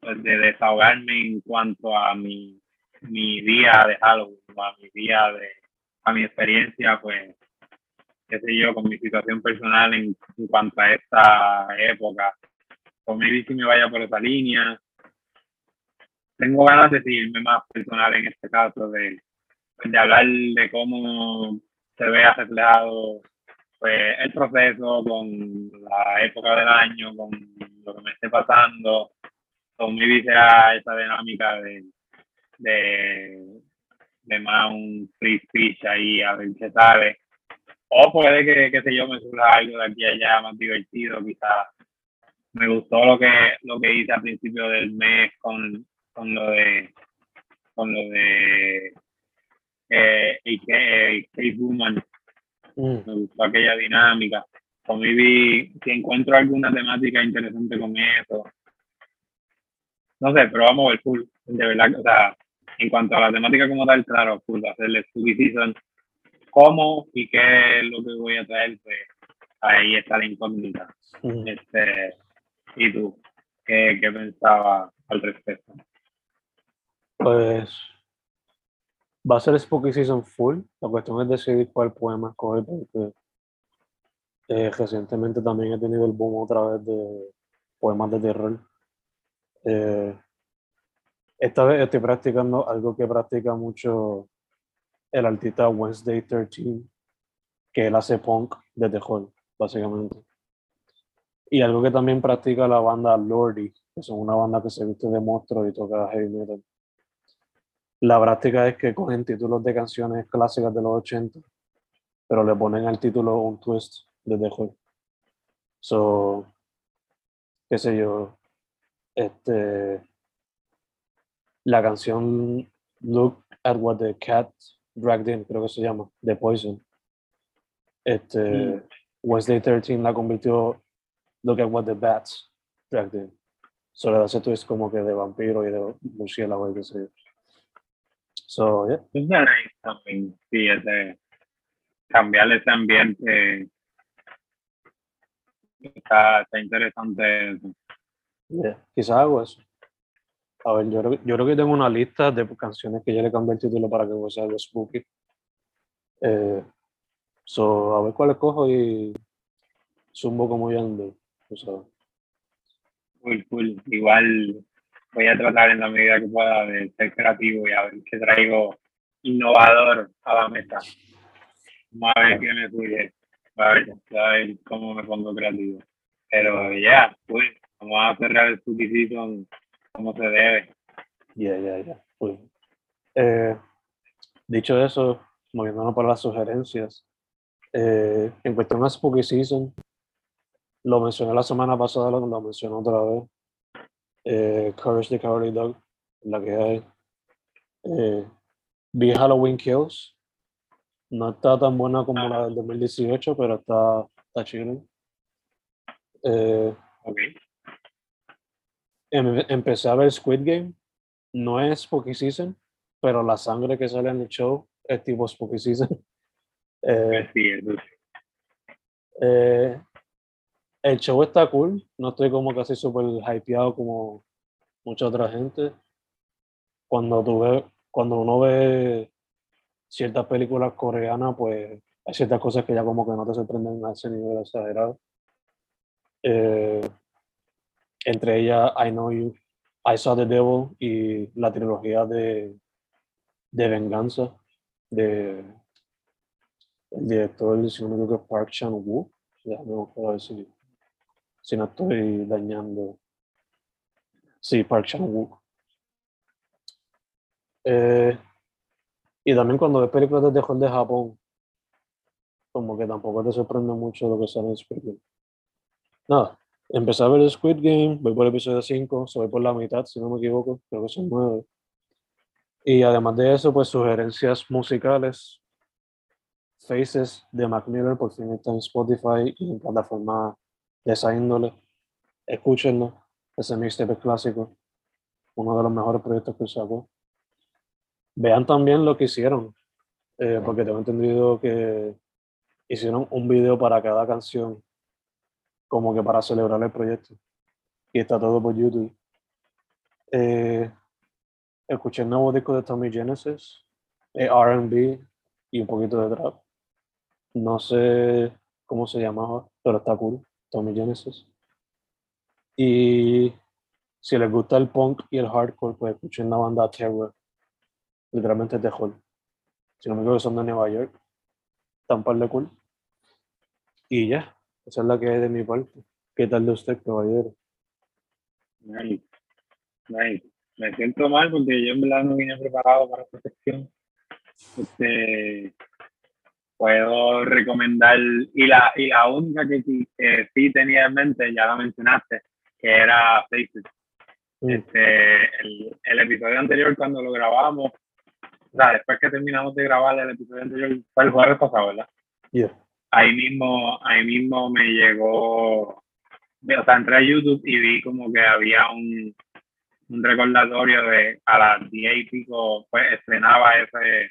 Speaker 2: pues, de desahogarme en cuanto a mi, mi día de Halloween, a mi día de, a mi experiencia, pues, qué sé yo, con mi situación personal en, cuanto a esta época. Con mi si me vaya por esa línea. Tengo ganas de seguirme más personal en este caso, de, de hablar de cómo se vea reflejado pues, el proceso con la época del año, con lo que me esté pasando, con mi vida esa dinámica de, de, de más un free speech ahí a ver qué sale. O puede que, qué sé yo, me surja algo de aquí a allá más divertido, quizás. Me gustó lo que, lo que hice al principio del mes con, con lo de con lo de eh, Woman. Mm. Me gustó aquella dinámica. Conviví, si encuentro alguna temática interesante con eso. No sé, pero vamos a ver full. De verdad, o sea, en cuanto a la temática como tal, claro, full, hacerle Spooky Season cómo y qué es lo que voy a traer, pues ahí está la incógnita. Este, ¿Y tú? ¿Qué, qué pensabas al respecto?
Speaker 1: Pues va a ser Spooky Season full. La cuestión es decidir cuál poema escoger porque eh, recientemente también he tenido el boom otra vez de poemas de terror. Eh, esta vez estoy practicando algo que practica mucho el artista Wednesday 13, que él hace punk de terror, básicamente. Y algo que también practica la banda Lordy, que son una banda que se viste de monstruos y toca heavy metal. La práctica es que cogen títulos de canciones clásicas de los 80, pero le ponen al título un twist de terror. So, qué sé yo, este, la canción Look at What the Cat Dragged In, creo que se llama, de Poison. Este, mm. Wednesday 13 la convirtió Look at What the Bats Dragged In. Solo hace twist como que de vampiro y de murciélago y qué sé yo. So, yeah.
Speaker 2: Es también, sí, ese, cambiar ese ambiente está, está interesante.
Speaker 1: Yeah, quizás hago eso. A ver, yo, yo creo que tengo una lista de canciones que ya le cambié el título para que sea algo spooky. Eh, so, a ver cuál escojo y zumbo como ya ando.
Speaker 2: Full, full. Igual voy a tratar en la medida que pueda de ser creativo y a ver qué traigo innovador a la mesa. Vamos a ver qué me surge. A ver, a ver cómo me pongo creativo. Pero ya, pues, vamos a cerrar el Spooky Season como se debe.
Speaker 1: Ya, ya, ya. Eh, dicho eso, moviéndonos para las sugerencias, eh, en cuestión de Spooky Season, lo mencioné la semana pasada, lo, lo mencioné otra vez. Eh, Courage the Cowardly Dog, la que hay. Eh, vi Halloween Kills. No está tan buena como la del 2018, pero está, está chido. Eh, okay. Em, empecé a ver Squid Game. No es Spooky Season, pero la sangre que sale en el show es tipo Spooky Season. Eh, eh, el show está cool. No estoy como casi súper hypeado como mucha otra gente. Cuando, tú cuando uno ve ciertas películas coreanas, pues hay ciertas cosas que ya como que no te sorprenden a ese nivel exagerado. Eh, entre ellas I Know You, I Saw the Devil y la trilogía de, de Venganza de el director, si no me equivoco, Park Chan-wook. Déjame ver si, si no estoy dañando. Sí, Park Chan-wook. Eh, y también cuando ves películas de terror de Japón, como que tampoco te sorprende mucho lo que sale en Squid Nada, empecé a ver Squid Game, voy por el episodio 5, voy por la mitad, si no me equivoco, creo que son 9. Y además de eso, pues sugerencias musicales. Faces de Mac Miller, por fin está en Spotify y en plataformas de esa índole. Escúchenlo, ese mixtape clásico, uno de los mejores proyectos que sacó. vean también lo que hicieron, eh, porque tengo entendido que hicieron un video para cada canción, como que para celebrar el proyecto. Y está todo por YouTube. Eh, escuché el nuevo disco de Tommy Genesis, eh, RB y un poquito de trap. No sé cómo se llama, pero está cool, Tommy Genesis. Y si les gusta el punk y el hardcore, pues escuchen la banda Terror. Literalmente es de Hall. Si no me equivoco, son de Nueva York. Están par de cool. Y ya, esa es la que hay de mi parte. ¿Qué tal de usted, caballero?
Speaker 2: Nice. Nice. Me siento mal porque yo en verdad no vine preparado para esta sección. Este, puedo recomendar, y la, y la única que, que sí tenía en mente, ya la mencionaste, que era Faces.
Speaker 1: Mm.
Speaker 2: Este, el, el episodio anterior cuando lo grabamos, o sea, después que terminamos de grabar el episodio anterior, fue el jueves pasado, ¿verdad?
Speaker 1: Yeah.
Speaker 2: Ahí mismo, ahí mismo me llegó, o sea, entré a YouTube y vi como que había un, un recordatorio de a las 10 y pico, pues estrenaba ese,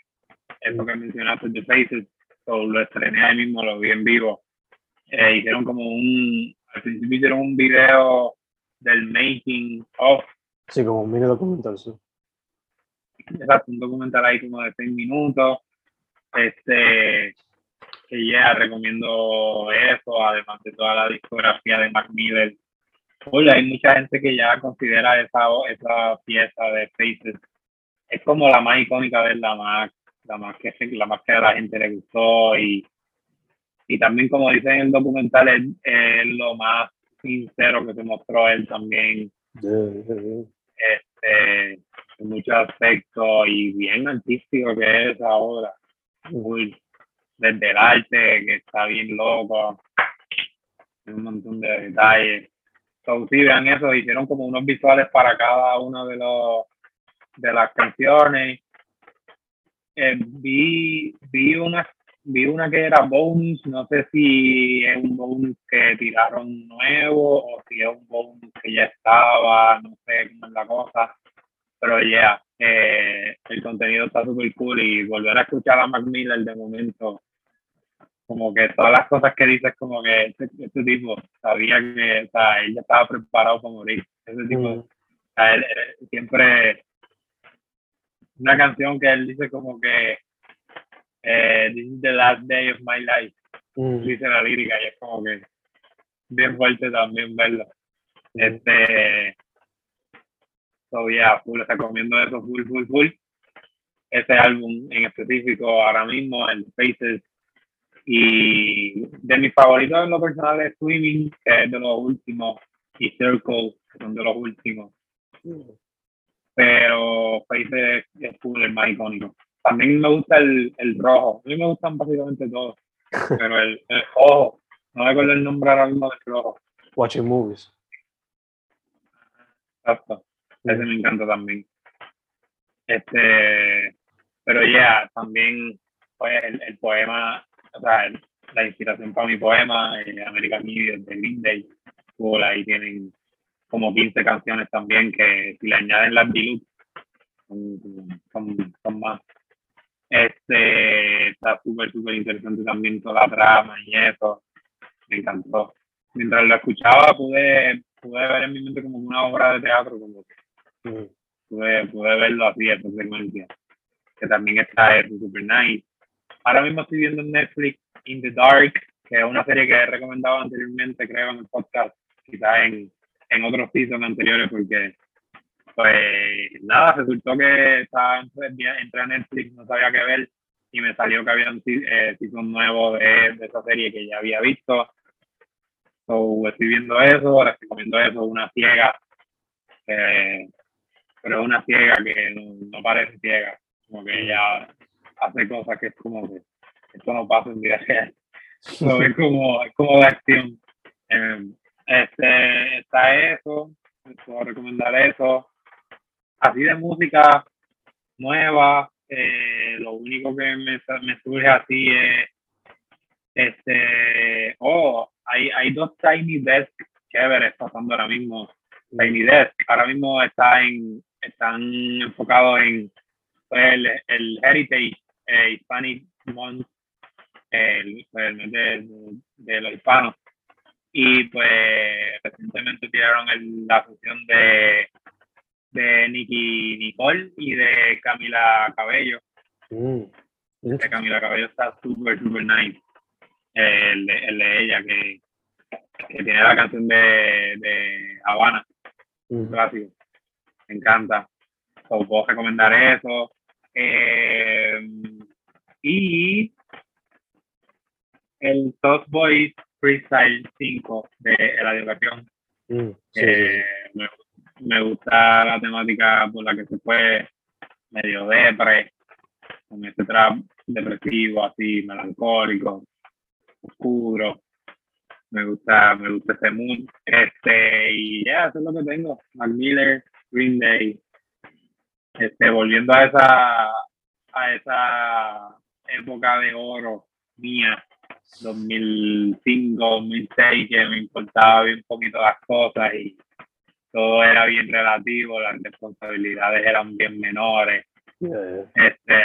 Speaker 2: eso que mencionaste de Faces, so, lo estrené ahí mismo, lo vi en vivo. Eh, hicieron como un, al principio hicieron un video del making of,
Speaker 1: Sí, como un mini documental, sí.
Speaker 2: exacto, un documental ahí como de 6 minutos. Este, que ya recomiendo eso, además de toda la discografía de Mac Miller. Uy, hay mucha gente que ya considera esa, esa pieza de Faces, es como la más icónica de la más, la más que la más que a la gente le gustó y, y también como dice en el documental es, es lo más sincero que se mostró él también este, en muchos aspectos y bien artístico que es esa obra. Uy, desde el arte, que está bien loco, un montón de detalles. So, sí, vean eso, hicieron como unos visuales para cada una de los de las canciones. Eh, vi, vi una vi una que era bonus, no sé si es un bonus que tiraron nuevo o si es un bonus que ya estaba, no sé cómo es la cosa, pero ya, eh, el contenido está súper cool y volver a escuchar a Mac Miller de momento, como que todas las cosas que dices, como que este, este tipo sabía que, o sea, él ya estaba preparado para morir, ese tipo,
Speaker 1: Mm.
Speaker 2: o sea, él- él siempre, una canción que él dice como que, eh, this is the last day of my life,
Speaker 1: Mm.
Speaker 2: dice la lírica y es como que bien fuerte también verlo.
Speaker 1: Mm.
Speaker 2: Este, so yeah, full, recomiendo eso, full, full, full. Ese álbum en específico ahora mismo, el Faces, y de mis favoritos en lo personal es Swimming, que es de los últimos, y Circle, que son de los últimos. Pero Faces es full, el más icónico. También me gusta el, el rojo, a mí me gustan básicamente todos, pero el, el rojo, no me acuerdo el nombre ahora mismo del rojo.
Speaker 1: Watching movies.
Speaker 2: Exacto. Ese me encanta también. Este, pero ya, también pues, el, el poema, o sea, el- la inspiración para mi poema, eh, American Idiot de Green Day, cool, ahí tienen como 15 canciones también que si le añaden las deluxe son, son, más. Este, está súper, súper interesante también toda la trama y eso. Me encantó. Mientras lo escuchaba pude, pude ver en mi mente como una obra de teatro, como que
Speaker 1: Mm.
Speaker 2: pude, pude verlo así, esa secuencia. Que también está eso, super nice. Ahora mismo estoy viendo en Netflix In the Dark, que es una serie que he recomendado anteriormente, creo, en el podcast, quizás en, en otros seasons anteriores, porque, pues, nada, resultó que estaba, entré a Netflix, no sabía qué ver, y me salió que había un eh, season nuevo de, de esa serie que ya había visto. So, estoy viendo eso, les recomiendo eso, una ciega, que- pero una ciega que no, no parece ciega, como que ella hace cosas que es como que esto no pasa en vida real. So, es como, es como de acción. Eh, este, está eso, puedo recomendar eso. Así de música nueva, eh, lo único que me, me surge así es, este, oh, hay, hay dos Tiny Desk chéveres pasando ahora mismo. Tiny Desk ahora mismo está en, están enfocados en el, el Heritage eh, Hispanic Month, el, pues, el mes de, de, los hispanos. Y pues recientemente tiraron el, la fusión de, de Nicky Nicole y de Camila Cabello. Mm. De Camila Cabello está súper, súper nice. El, el, de ella, que, que tiene la canción de, de Habana. Gracias. Me encanta. So, puedo recomendar eso. Eh, y el Top Boys Freestyle 5 de la educación. Mm, eh, me, gusta la temática por la que se fue medio depre, con ese trap depresivo, así melancólico, oscuro. Me gusta, me gusta ese mood. Este, y ya, eso es lo que tengo. Mac Miller, Green Day, este, volviendo a esa, a esa época de oro mía, 2005, 2006, que me importaba bien un poquito las cosas y todo era bien relativo, las responsabilidades eran bien menores. Este,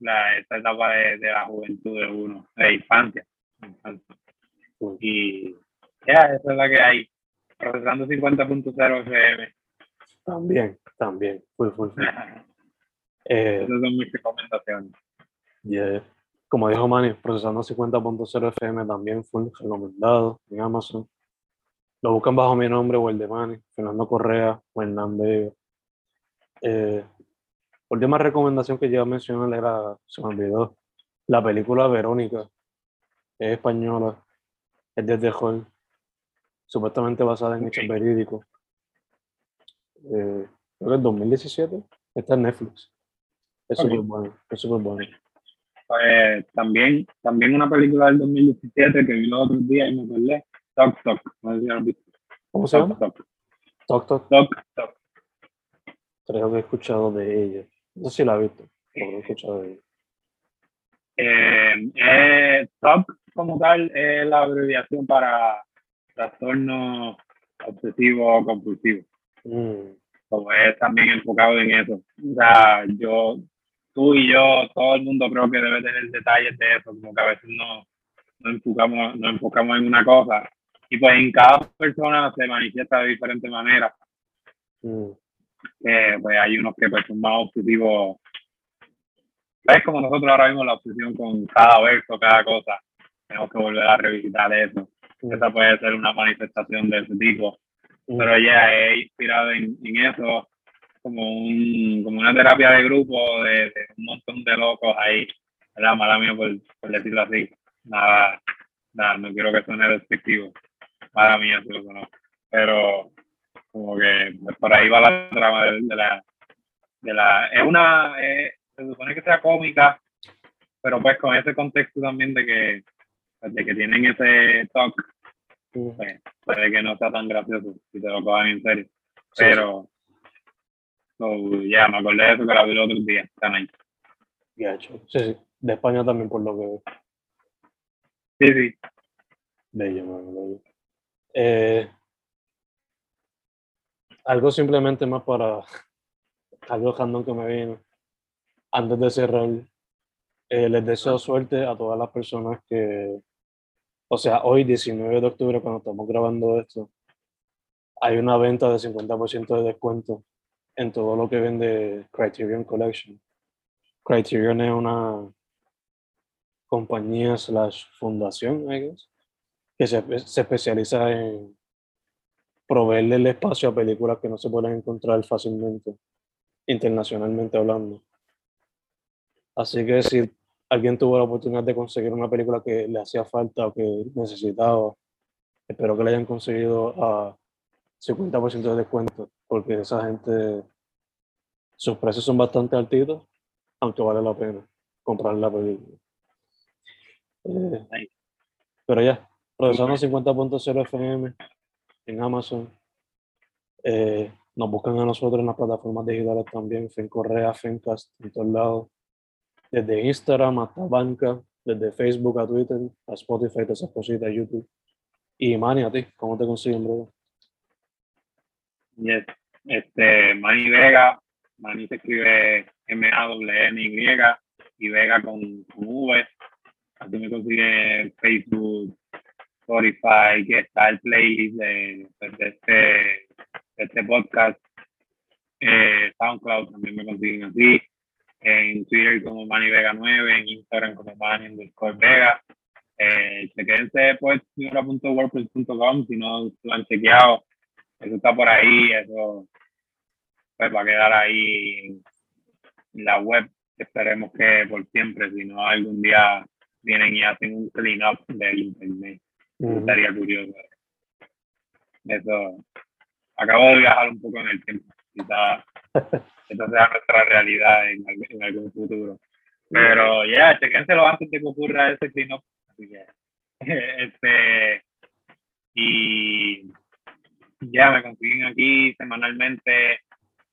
Speaker 2: la, esta etapa de, la juventud de uno, de infancia. Y ya, esa es la que hay. Procesando 50.0 FM.
Speaker 1: También, también, full, full,
Speaker 2: eh, Esas son mis recomendaciones.
Speaker 1: Como dijo Manny, procesando 50.0 FM también fue recomendado en Amazon. Lo buscan bajo mi nombre o el de Manny, Fernando Correa o Hernán. Eh, última recomendación que yo mencioné era, se me olvidó, la película Verónica, es española, es de The Hall, supuestamente basada en hechos verídicos eh, creo que en 2017, está en Netflix. Es súper bueno, es súper bueno.
Speaker 2: Pues también, también una película del 2017 que vi los otros días y me acordé, Talk Talk, no sé si lo visto.
Speaker 1: ¿Cómo se llama?
Speaker 2: Talk
Speaker 1: Talk.
Speaker 2: Talk Talk.
Speaker 1: Creo que he escuchado de ella. No sé si la he visto, pero he escuchado de ella.
Speaker 2: Eh, eh, TOC como tal es la abreviación para trastorno obsesivo compulsivo. Mm. Como es también enfocado en eso. O sea, yo, tú y yo, todo el mundo creo que debe tener detalles de eso, como que a veces no, no, enfocamos, nos enfocamos en una cosa. Y pues en cada persona se manifiesta de diferente manera. Mm. pues hay unos que pues, son más obsesivos. Es como nosotros ahora mismo la obsesión con cada verso, cada cosa. Tenemos que volver a revisitar eso. Mm. Esa puede ser una manifestación de ese tipo pero ya he inspirado en, eso como, un, como una terapia de grupo de, un montón de locos ahí, la Mala mía por, por, decirlo así. Nada, nada, no quiero que suene despectivo. Mala mía, si lo conozco. Pero como que pues, por ahí va la trama de, la, de la... Es una... se supone que sea cómica, pero pues con ese contexto también de que, de que tienen ese talk pues, puede que no sea tan gracioso si te lo cojan en serio. Pero, ya, me acordé de eso que la vi el otro día. Están ahí.
Speaker 1: Ya, sí, sí. De España también, por lo que veo.
Speaker 2: Sí, sí.
Speaker 1: Bello, mano, bello. Eh, algo simplemente más para algo random que me vino. Antes de cerrar, eh, les deseo suerte a todas las personas que o sea, hoy 19 de octubre, cuando estamos grabando esto, hay una venta de 50% de descuento en todo lo que vende Criterion Collection. Criterion es una compañía slash fundación, que se, se, especializa en proveerle el espacio a películas que no se pueden encontrar fácilmente, internacionalmente hablando. Así que si alguien tuvo la oportunidad de conseguir una película que le hacía falta o que necesitaba, espero que le hayan conseguido a 50% de descuento, porque esa gente, sus precios son bastante altitos, aunque vale la pena comprar la película. Eh, pero ya, procesando 50.0 FM en Amazon. Eh, nos buscan a nosotros en las plataformas digitales también, FEN Correa, FENCAST, en todos lados desde Instagram hasta Banca, desde Facebook a Twitter, a Spotify, todas esas cositas, YouTube. Y Manny, a ti, ¿cómo te consiguen, bro?
Speaker 2: Yes. Este, Manny Vega Manny se escribe M-A-W-N-Y y Vega con, con V. Así me consigue Facebook, Spotify, que está playlist de, pues, este, este podcast. Eh, SoundCloud también me consiguen así. En Twitter como Manny Vega 9, en Instagram como Manny underscore Vega. Eh, chequense pues wordpress.com si no lo han chequeado. Eso está por ahí, eso pues va a quedar ahí en la web. Esperemos que por siempre, si no algún día vienen y hacen un clean up del internet. Estaría curioso. Eso. Acabo de viajar un poco en el tiempo. Quizás esa sea nuestra realidad en, en algún futuro. Pero ya, yeah, chequénselo antes de que ocurra ese clean up. Así que, este, y ya me consiguen aquí semanalmente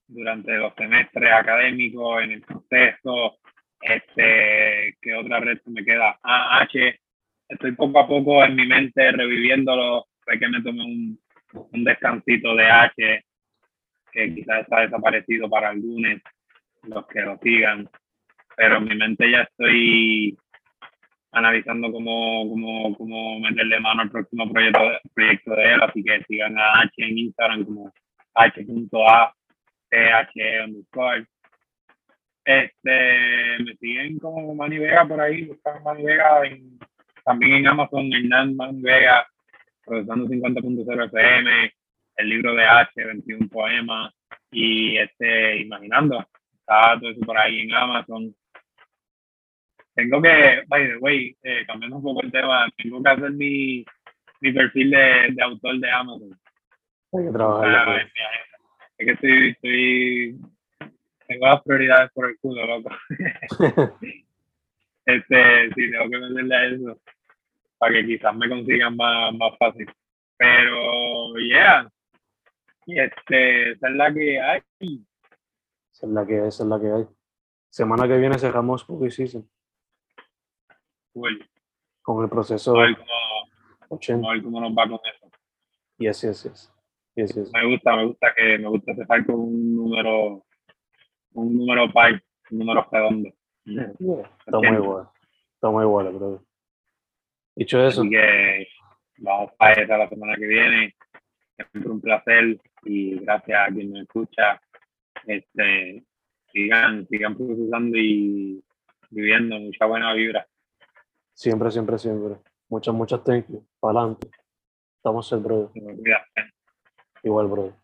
Speaker 2: durante los semestres académicos, en el proceso, este, ¿qué otra red me queda? Ah, H, estoy poco a poco en mi mente reviviéndolo, fue que me tomé un, un descansito de H, que quizás está desaparecido para algunos, los que lo sigan, pero en mi mente ya estoy analizando cómo, cómo, cómo meterle mano al próximo proyecto, proyecto de él, así que sigan a H en Instagram como h.a underscore. Este, me siguen como Manny Vega por ahí, buscan Manny Vega también en Amazon, Hernán Manny Vega, procesando 50.0 FM, el libro de H, 21 poemas, y este, Imaginando, está todo eso por ahí en Amazon. Tengo que, by the way, eh, cambiando un poco el tema, tengo que hacer mi, mi perfil de, de autor de Amazon.
Speaker 1: Hay que trabajar
Speaker 2: es que estoy, estoy, tengo las prioridades por el culo, loco. este, sí, tengo que meterle a eso para que quizás me consigan más, más fácil. Pero, yeah. Y este, esa es la que hay.
Speaker 1: Esa es la que hay, esa es la que hay. Semana que viene cerramos Spooky Season.
Speaker 2: Cool.
Speaker 1: Con el proceso.
Speaker 2: A ver cómo, 80. a ver cómo nos va con eso.
Speaker 1: Yes, yes, yes.
Speaker 2: Me gusta, me gusta que me gusta empezar con un número, un número pi, un número redondo.
Speaker 1: Está muy bueno, está muy bueno, bro. Dicho eso.
Speaker 2: Así que vamos a esa la semana que viene. Siempre un placer y gracias a quien me escucha. Este, sigan, sigan procesando y viviendo mucha buena vibra.
Speaker 1: Siempre, siempre, siempre. Muchas, muchas thank you. Para adelante. Estamos el brother. Igual, bro.